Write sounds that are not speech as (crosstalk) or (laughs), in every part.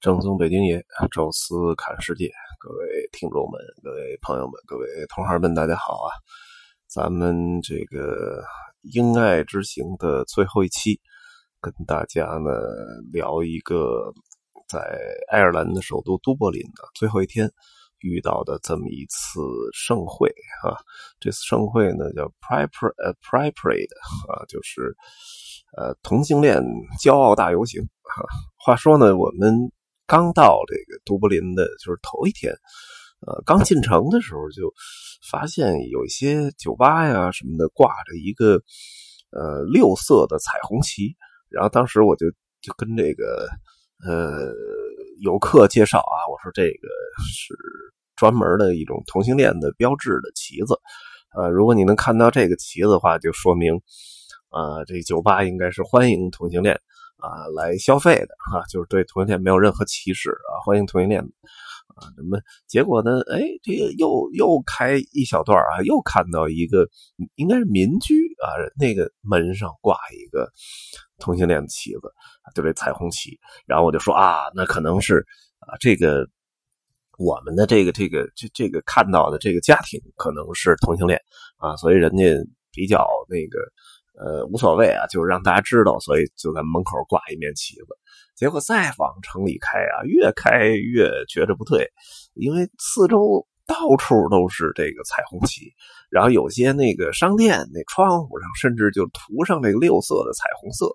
正宗北京爷，宙斯看世界，各位听众们、各位朋友们、各位同行们，大家好啊！咱们这个英爱之行的最后一期，跟大家呢聊一个在爱尔兰的首都都柏林的最后一天遇到的这么一次盛会啊。这次盛会呢叫 Pride 呃 Pride Parade 啊，就是呃同性恋骄傲大游行。哈，话说呢，我们刚到这个都柏林的，就是头一天，呃，刚进城的时候就发现有一些酒吧呀什么的挂着一个呃六色的彩虹旗，然后当时我就就跟这个呃游客介绍啊，我说这个是专门的一种同性恋的标志的旗子，呃，如果你能看到这个旗子的话，就说明啊，这酒吧应该是欢迎同性恋。啊，来消费的哈，就是对同性恋没有任何歧视啊，欢迎同性恋啊。那么结果呢？哎，这个又又开一小段啊，又看到一个应该是民居啊，那个门上挂一个同性恋的旗子，就这彩虹旗。然后我就说啊，那可能是啊，这个我们的这个这个这这个看到的这个家庭可能是同性恋啊，所以人家比较那个。呃，无所谓啊，就是让大家知道，所以就在门口挂一面旗子。结果再往城里开啊，越开越觉着不对，因为四周到处都是这个彩虹旗，然后有些那个商店那窗户上甚至就涂上这个六色的彩虹色。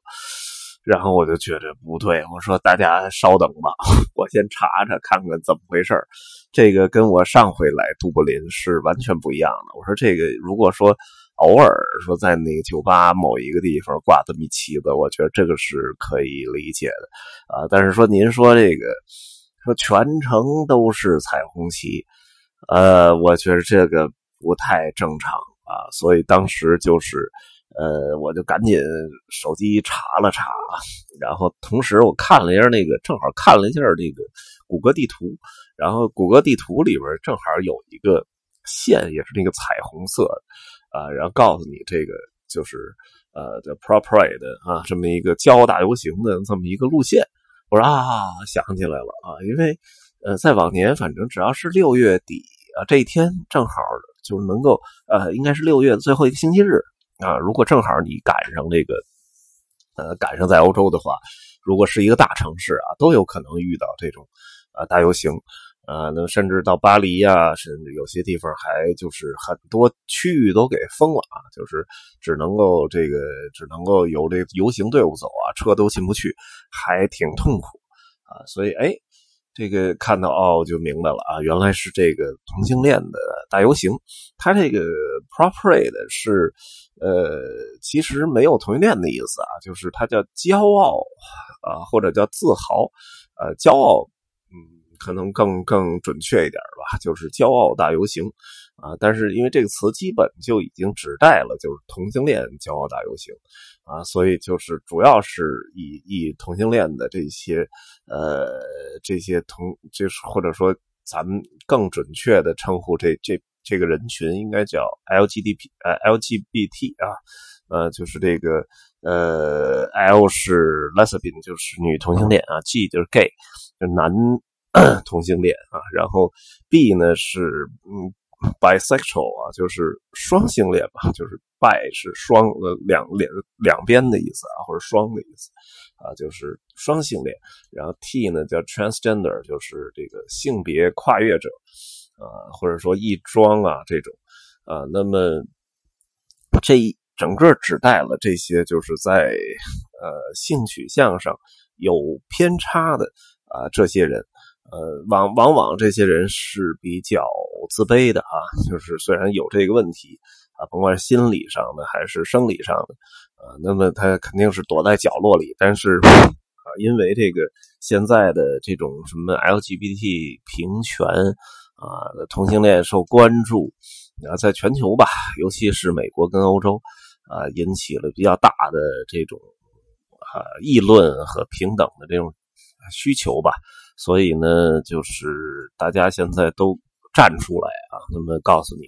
然后我就觉着不对，我说大家稍等吧，(laughs) 我先查查看看怎么回事这个跟我上回来都柏林是完全不一样的。我说这个如果说。偶尔说在那个酒吧某一个地方挂这么一旗子，我觉得这个是可以理解的啊。但是说您说这个说全程都是彩虹旗，呃，我觉得这个不太正常啊。所以当时就是呃，我就赶紧手机查了查，然后同时我看了一下那个，正好看了一下这个谷歌地图，然后谷歌地图里边正好有一个线，也是那个彩虹色。啊，然后告诉你这个就是呃，the Pride 啊，这么一个骄傲大游行的这么一个路线。我说啊，想起来了啊，因为呃，在往年反正只要是六月底啊，这一天正好就能够呃，应该是六月的最后一个星期日啊。如果正好你赶上这个呃，赶上在欧洲的话，如果是一个大城市啊，都有可能遇到这种啊大游行。啊，那甚至到巴黎呀，甚至有些地方还就是很多区域都给封了啊，就是只能够这个只能够有这游行队伍走啊，车都进不去，还挺痛苦啊。所以哎，这个看到哦就明白了啊，原来是这个同性恋的大游行。它这个 “properate” 是呃，其实没有同性恋的意思啊，就是它叫骄傲啊，或者叫自豪，呃，骄傲。可能更更准确一点吧，(laughs) 就是骄傲大游行啊。但是因为这个词基本就已经指代了，就是同性恋骄傲大游行啊，所以就是主要是以以同性恋的这些呃这些同就是或者说咱们更准确的称呼这这这个人群应该叫 LGBT 呃 LGBT 啊呃就是这个呃 L 是 lesbian 就是女同性恋啊，G 就是 gay 就男。(clears throat) 同性恋啊，然后 B 呢是嗯 bisexual 啊，就是双性恋吧，就是 bi 是双呃两两两边的意思啊，或者双的意思啊，就是双性恋。然后 T 呢叫 transgender，就是这个性别跨越者啊，或者说异装啊这种啊。那么这一整个指代了这些就是在呃性取向上有偏差的啊这些人。呃，往往往这些人是比较自卑的啊，就是虽然有这个问题啊，甭管是心理上的还是生理上的啊，那么他肯定是躲在角落里。但是啊，因为这个现在的这种什么 LGBT 平权啊，同性恋受关注啊，在全球吧，尤其是美国跟欧洲啊，引起了比较大的这种啊议论和平等的这种需求吧。所以呢，就是大家现在都站出来啊，那么告诉你，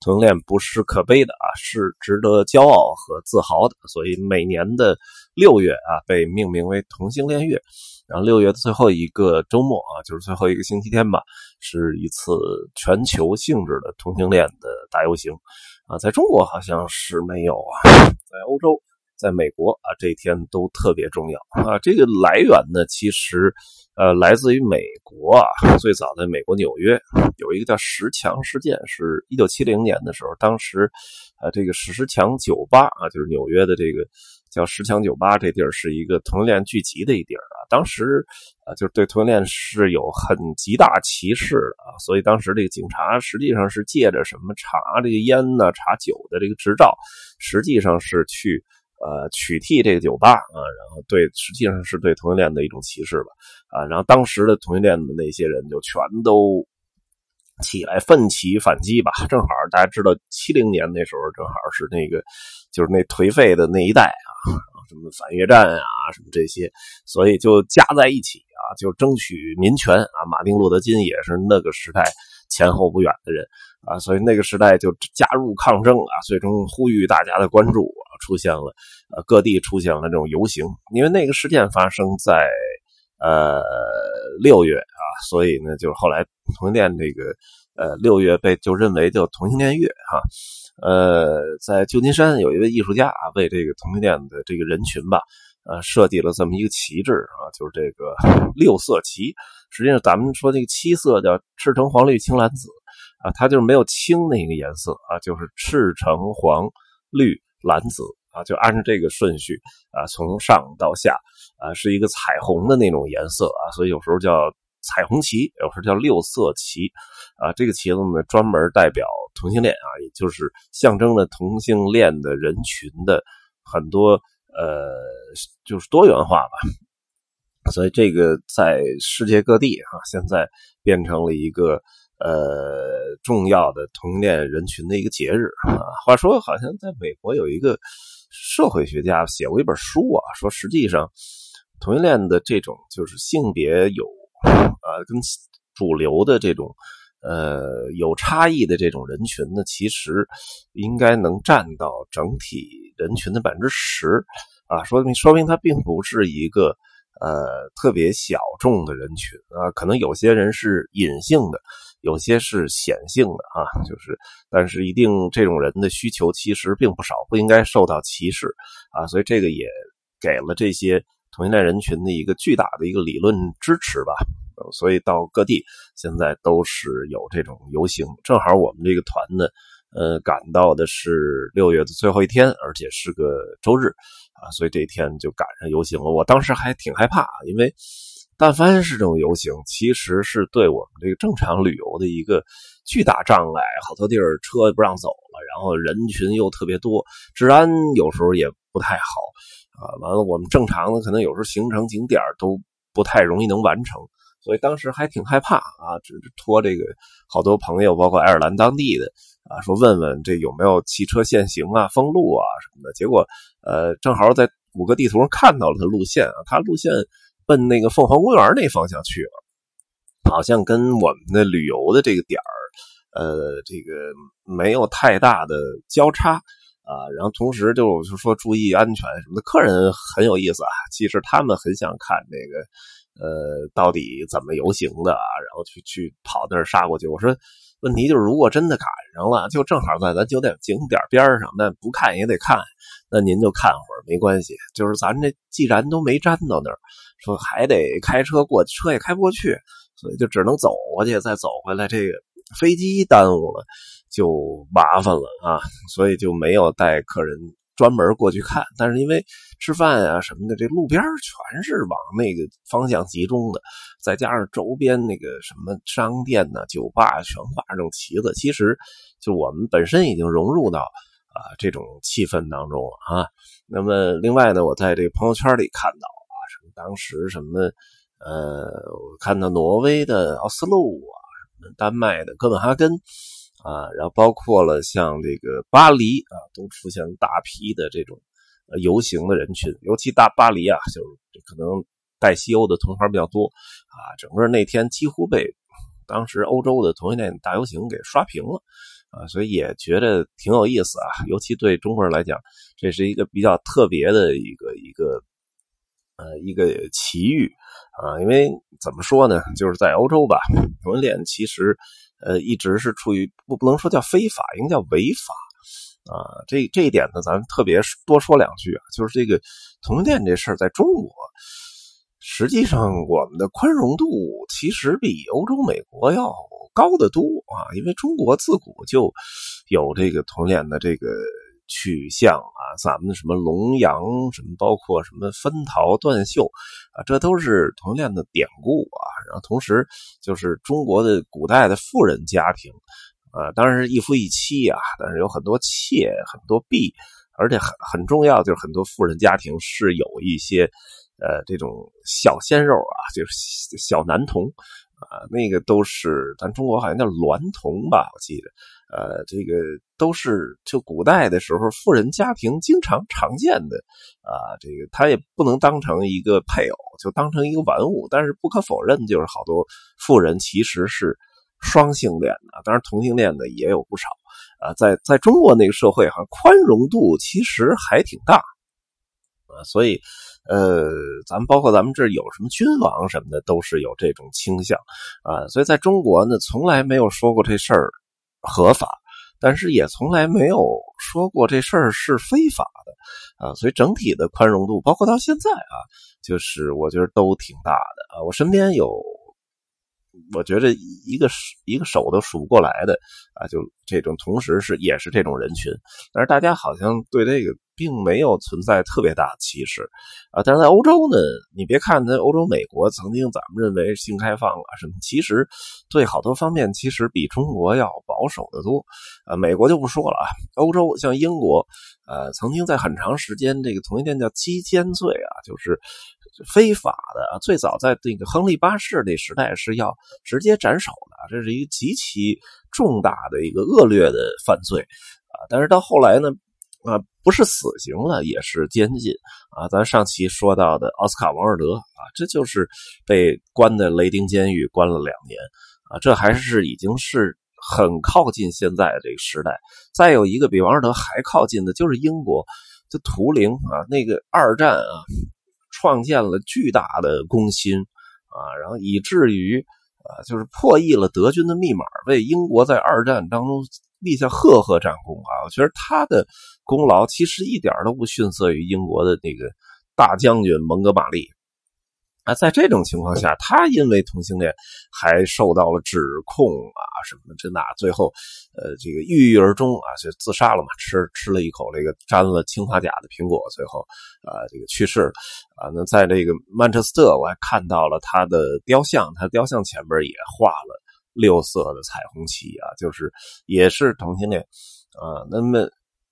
同性恋不是可悲的啊，是值得骄傲和自豪的。所以每年的六月啊被命名为同性恋月。然后六月的最后一个周末啊，就是最后一个星期天吧，是一次全球性质的同性恋的大游行啊。在中国好像是没有啊，在欧洲。在美国啊，这一天都特别重要啊。这个来源呢，其实呃来自于美国啊。最早在美国纽约有一个叫十强事件，是一九七零年的时候，当时呃这个十强酒吧啊，就是纽约的这个叫十强酒吧这地儿是一个同性恋聚集的一地儿啊。当时啊就是对同性恋是有很极大歧视的啊，所以当时这个警察实际上是借着什么查这个烟呢、查酒的这个执照，实际上是去。呃，取缔这个酒吧啊，然后对，实际上是对同性恋的一种歧视吧，啊，然后当时的同性恋的那些人就全都起来奋起反击吧。正好大家知道，七零年那时候正好是那个，就是那颓废的那一代啊，什么反越战啊，什么这些，所以就加在一起啊，就争取民权啊。马丁·路德·金也是那个时代前后不远的人啊，所以那个时代就加入抗争啊，最终呼吁大家的关注。出现了，呃，各地出现了这种游行，因为那个事件发生在呃六月啊，所以呢，就是后来同性恋这个呃六月被就认为叫同性恋月哈，呃，在旧金山有一位艺术家啊，为这个同性恋的这个人群吧，呃，设计了这么一个旗帜啊，就是这个 (laughs) 六色旗。实际上，咱们说这个七色叫赤橙黄绿青蓝紫啊，它就是没有青那个颜色啊，就是赤橙黄绿。蓝紫啊，就按照这个顺序啊，从上到下啊，是一个彩虹的那种颜色啊，所以有时候叫彩虹旗，有时候叫六色旗啊。这个旗子呢，专门代表同性恋啊，也就是象征着同性恋的人群的很多呃，就是多元化吧。所以这个在世界各地啊，现在变成了一个。呃，重要的同性恋人群的一个节日啊。话说，好像在美国有一个社会学家写过一本书啊，说实际上同性恋的这种就是性别有呃跟主流的这种呃有差异的这种人群呢，其实应该能占到整体人群的百分之十啊，说明说明它并不是一个呃特别小众的人群啊，可能有些人是隐性的。有些是显性的啊，就是，但是一定这种人的需求其实并不少，不应该受到歧视啊，所以这个也给了这些同性恋人群的一个巨大的一个理论支持吧。所以到各地现在都是有这种游行，正好我们这个团呢，呃，赶到的是六月的最后一天，而且是个周日啊，所以这一天就赶上游行了。我当时还挺害怕，因为。但凡是这种游行，其实是对我们这个正常旅游的一个巨大障碍。好多地儿车不让走了，然后人群又特别多，治安有时候也不太好啊。完了，我们正常的可能有时候行程景点都不太容易能完成，所以当时还挺害怕啊。只是托这个好多朋友，包括爱尔兰当地的啊，说问问这有没有汽车限行啊、封路啊什么的。结果呃，正好在谷歌地图上看到了他路线啊，他路线。奔那个凤凰公园那方向去了，好像跟我们的旅游的这个点儿，呃，这个没有太大的交叉啊。然后同时就就说注意安全什么的。客人很有意思啊，其实他们很想看这个，呃，到底怎么游行的啊，然后去去跑那儿杀过去。我说。问题就是，如果真的赶上了，就正好在咱酒店景点边上，那不看也得看，那您就看会儿没关系。就是咱这既然都没站到那儿，说还得开车过，车也开不过去，所以就只能走过去，再走回来。这个飞机耽误了，就麻烦了啊，所以就没有带客人。专门过去看，但是因为吃饭啊什么的，这路边全是往那个方向集中的，再加上周边那个什么商店呢、酒吧全挂这种旗子，其实就我们本身已经融入到啊这种气氛当中了啊。那么另外呢，我在这个朋友圈里看到啊，什么当时什么呃，我看到挪威的奥斯陆啊，什么丹麦的哥本哈根。啊，然后包括了像这个巴黎啊，都出现大批的这种游行的人群，尤其大巴黎啊，就可能带西欧的同行比较多啊，整个那天几乎被当时欧洲的同性恋大游行给刷屏了啊，所以也觉得挺有意思啊，尤其对中国人来讲，这是一个比较特别的一个一个呃一个奇遇啊，因为怎么说呢，就是在欧洲吧，同性恋其实呃一直是处于不不能说叫非法，应该叫违法。啊，这这一点呢，咱们特别多说两句啊，就是这个同性恋这事儿，在中国，实际上我们的宽容度其实比欧洲、美国要高得多啊，因为中国自古就有这个同性恋的这个取向啊，咱们什么龙阳，什么包括什么分桃断袖啊，这都是同性恋的典故啊，然后同时就是中国的古代的富人家庭。啊，当然是一夫一妻啊，但是有很多妾，很多婢，而且很很重要，就是很多富人家庭是有一些，呃，这种小鲜肉啊，就是小男童啊，那个都是咱中国好像叫娈童吧，我记得，呃，这个都是就古代的时候富人家庭经常常见的啊，这个他也不能当成一个配偶，就当成一个玩物，但是不可否认，就是好多富人其实是。双性恋的，当然同性恋的也有不少啊。在在中国那个社会，哈，宽容度其实还挺大啊。所以，呃，咱们包括咱们这有什么君王什么的，都是有这种倾向啊。所以，在中国呢，从来没有说过这事儿合法，但是也从来没有说过这事儿是非法的啊。所以，整体的宽容度，包括到现在啊，就是我觉得都挺大的啊。我身边有。我觉得一个一个手都数不过来的啊，就这种同时是也是这种人群，但是大家好像对这个并没有存在特别大的歧视啊。但是在欧洲呢，你别看在欧洲、美国曾经咱们认为性开放啊什么，其实对好多方面其实比中国要保守的多啊。美国就不说了啊，欧洲像英国，呃，曾经在很长时间这个同性恋叫基奸罪啊，就是。非法的，最早在那个亨利八世那时代是要直接斩首的，这是一个极其重大的一个恶劣的犯罪啊。但是到后来呢，啊，不是死刑了，也是监禁啊。咱上期说到的奥斯卡王尔德啊，这就是被关的雷丁监狱，关了两年啊。这还是已经是很靠近现在这个时代。再有一个比王尔德还靠近的，就是英国的图灵啊，那个二战啊。创建了巨大的攻心啊，然后以至于啊，就是破译了德军的密码，为英国在二战当中立下赫赫战功啊！我觉得他的功劳其实一点都不逊色于英国的那个大将军蒙哥马利。啊，在这种情况下，他因为同性恋还受到了指控啊，什么这那，最后，呃，这个郁郁而终啊，就自杀了嘛，吃吃了一口这个沾了氰化钾的苹果，最后啊，这个去世了啊。那在这个曼彻斯特，我还看到了他的雕像，他雕像前面也画了六色的彩虹旗啊，就是也是同性恋啊。那么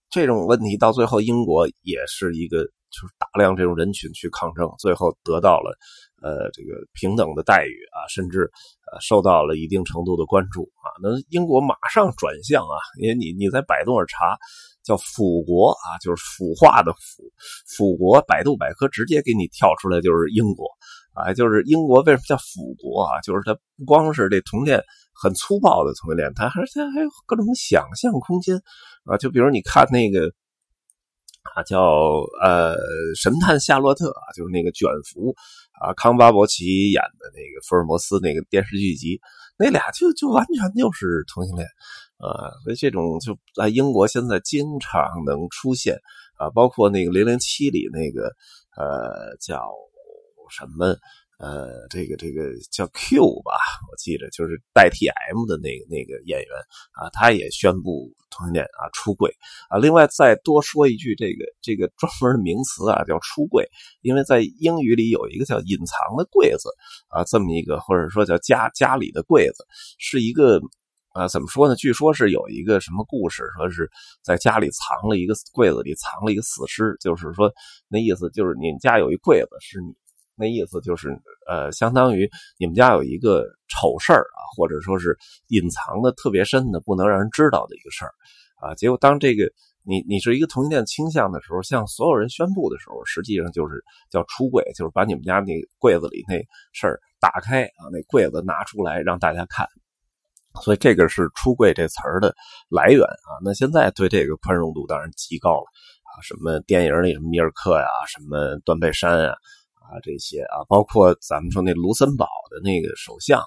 这种问题到最后，英国也是一个。就是大量这种人群去抗争，最后得到了，呃，这个平等的待遇啊，甚至呃受到了一定程度的关注啊。那英国马上转向啊，因为你你在百度上查叫“腐国”啊，就是腐化的“腐”，腐国，百度百科直接给你跳出来就是英国啊，就是英国为什么叫腐国啊？就是它不光是这同性恋很粗暴的同性恋，它还是它还有各种想象空间啊。就比如你看那个。啊，叫呃神探夏洛特啊，就是那个卷福啊，康巴伯奇演的那个福尔摩斯那个电视剧集，那俩就就完全就是同性恋啊，所以这种就在英国现在经常能出现啊，包括那个零零七里那个呃叫什么。呃，这个这个叫 Q 吧，我记得就是代替 M 的那个那个演员啊，他也宣布同性恋啊出柜啊。另外再多说一句，这个这个专门的名词啊叫出柜，因为在英语里有一个叫隐藏的柜子啊，这么一个或者说叫家家里的柜子，是一个啊怎么说呢？据说是有一个什么故事，说是在家里藏了一个柜子里藏了一个死尸，就是说那意思就是你们家有一柜子是你。那意思就是，呃，相当于你们家有一个丑事儿啊，或者说是隐藏的特别深的、不能让人知道的一个事儿啊。结果当这个你你是一个同性恋倾向的时候，向所有人宣布的时候，实际上就是叫出柜，就是把你们家那柜子里那事儿打开啊，那柜子拿出来让大家看。所以这个是“出柜”这词儿的来源啊。那现在对这个宽容度当然极高了啊，什么电影里什么米尔克呀，什么断背山啊。啊这些啊，包括咱们说那卢森堡的那个首相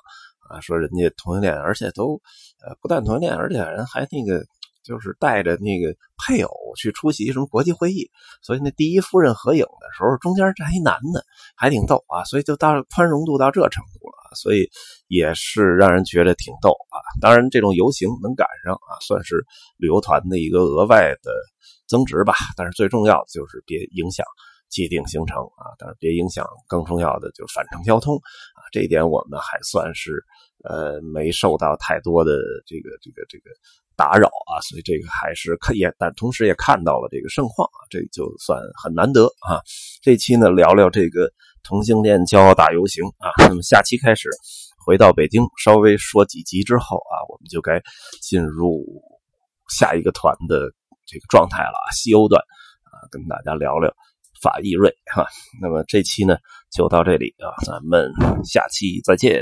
啊，说人家同性恋，而且都呃不但同性恋，而且人还那个。就是带着那个配偶去出席什么国际会议，所以那第一夫人合影的时候，中间站一男的，还挺逗啊。所以就到宽容度到这程度了，所以也是让人觉得挺逗啊。当然，这种游行能赶上啊，算是旅游团的一个额外的增值吧。但是最重要的就是别影响既定行程啊，但是别影响更重要的就是返程交通啊。这一点我们还算是呃没受到太多的这个这个这个。打扰啊，所以这个还是看也，但同时也看到了这个盛况啊，这就算很难得啊。这期呢聊聊这个同性恋骄傲大游行啊，那么下期开始回到北京，稍微说几集之后啊，我们就该进入下一个团的这个状态了啊，西欧段啊，跟大家聊聊法意瑞哈。那么这期呢就到这里啊，咱们下期再见。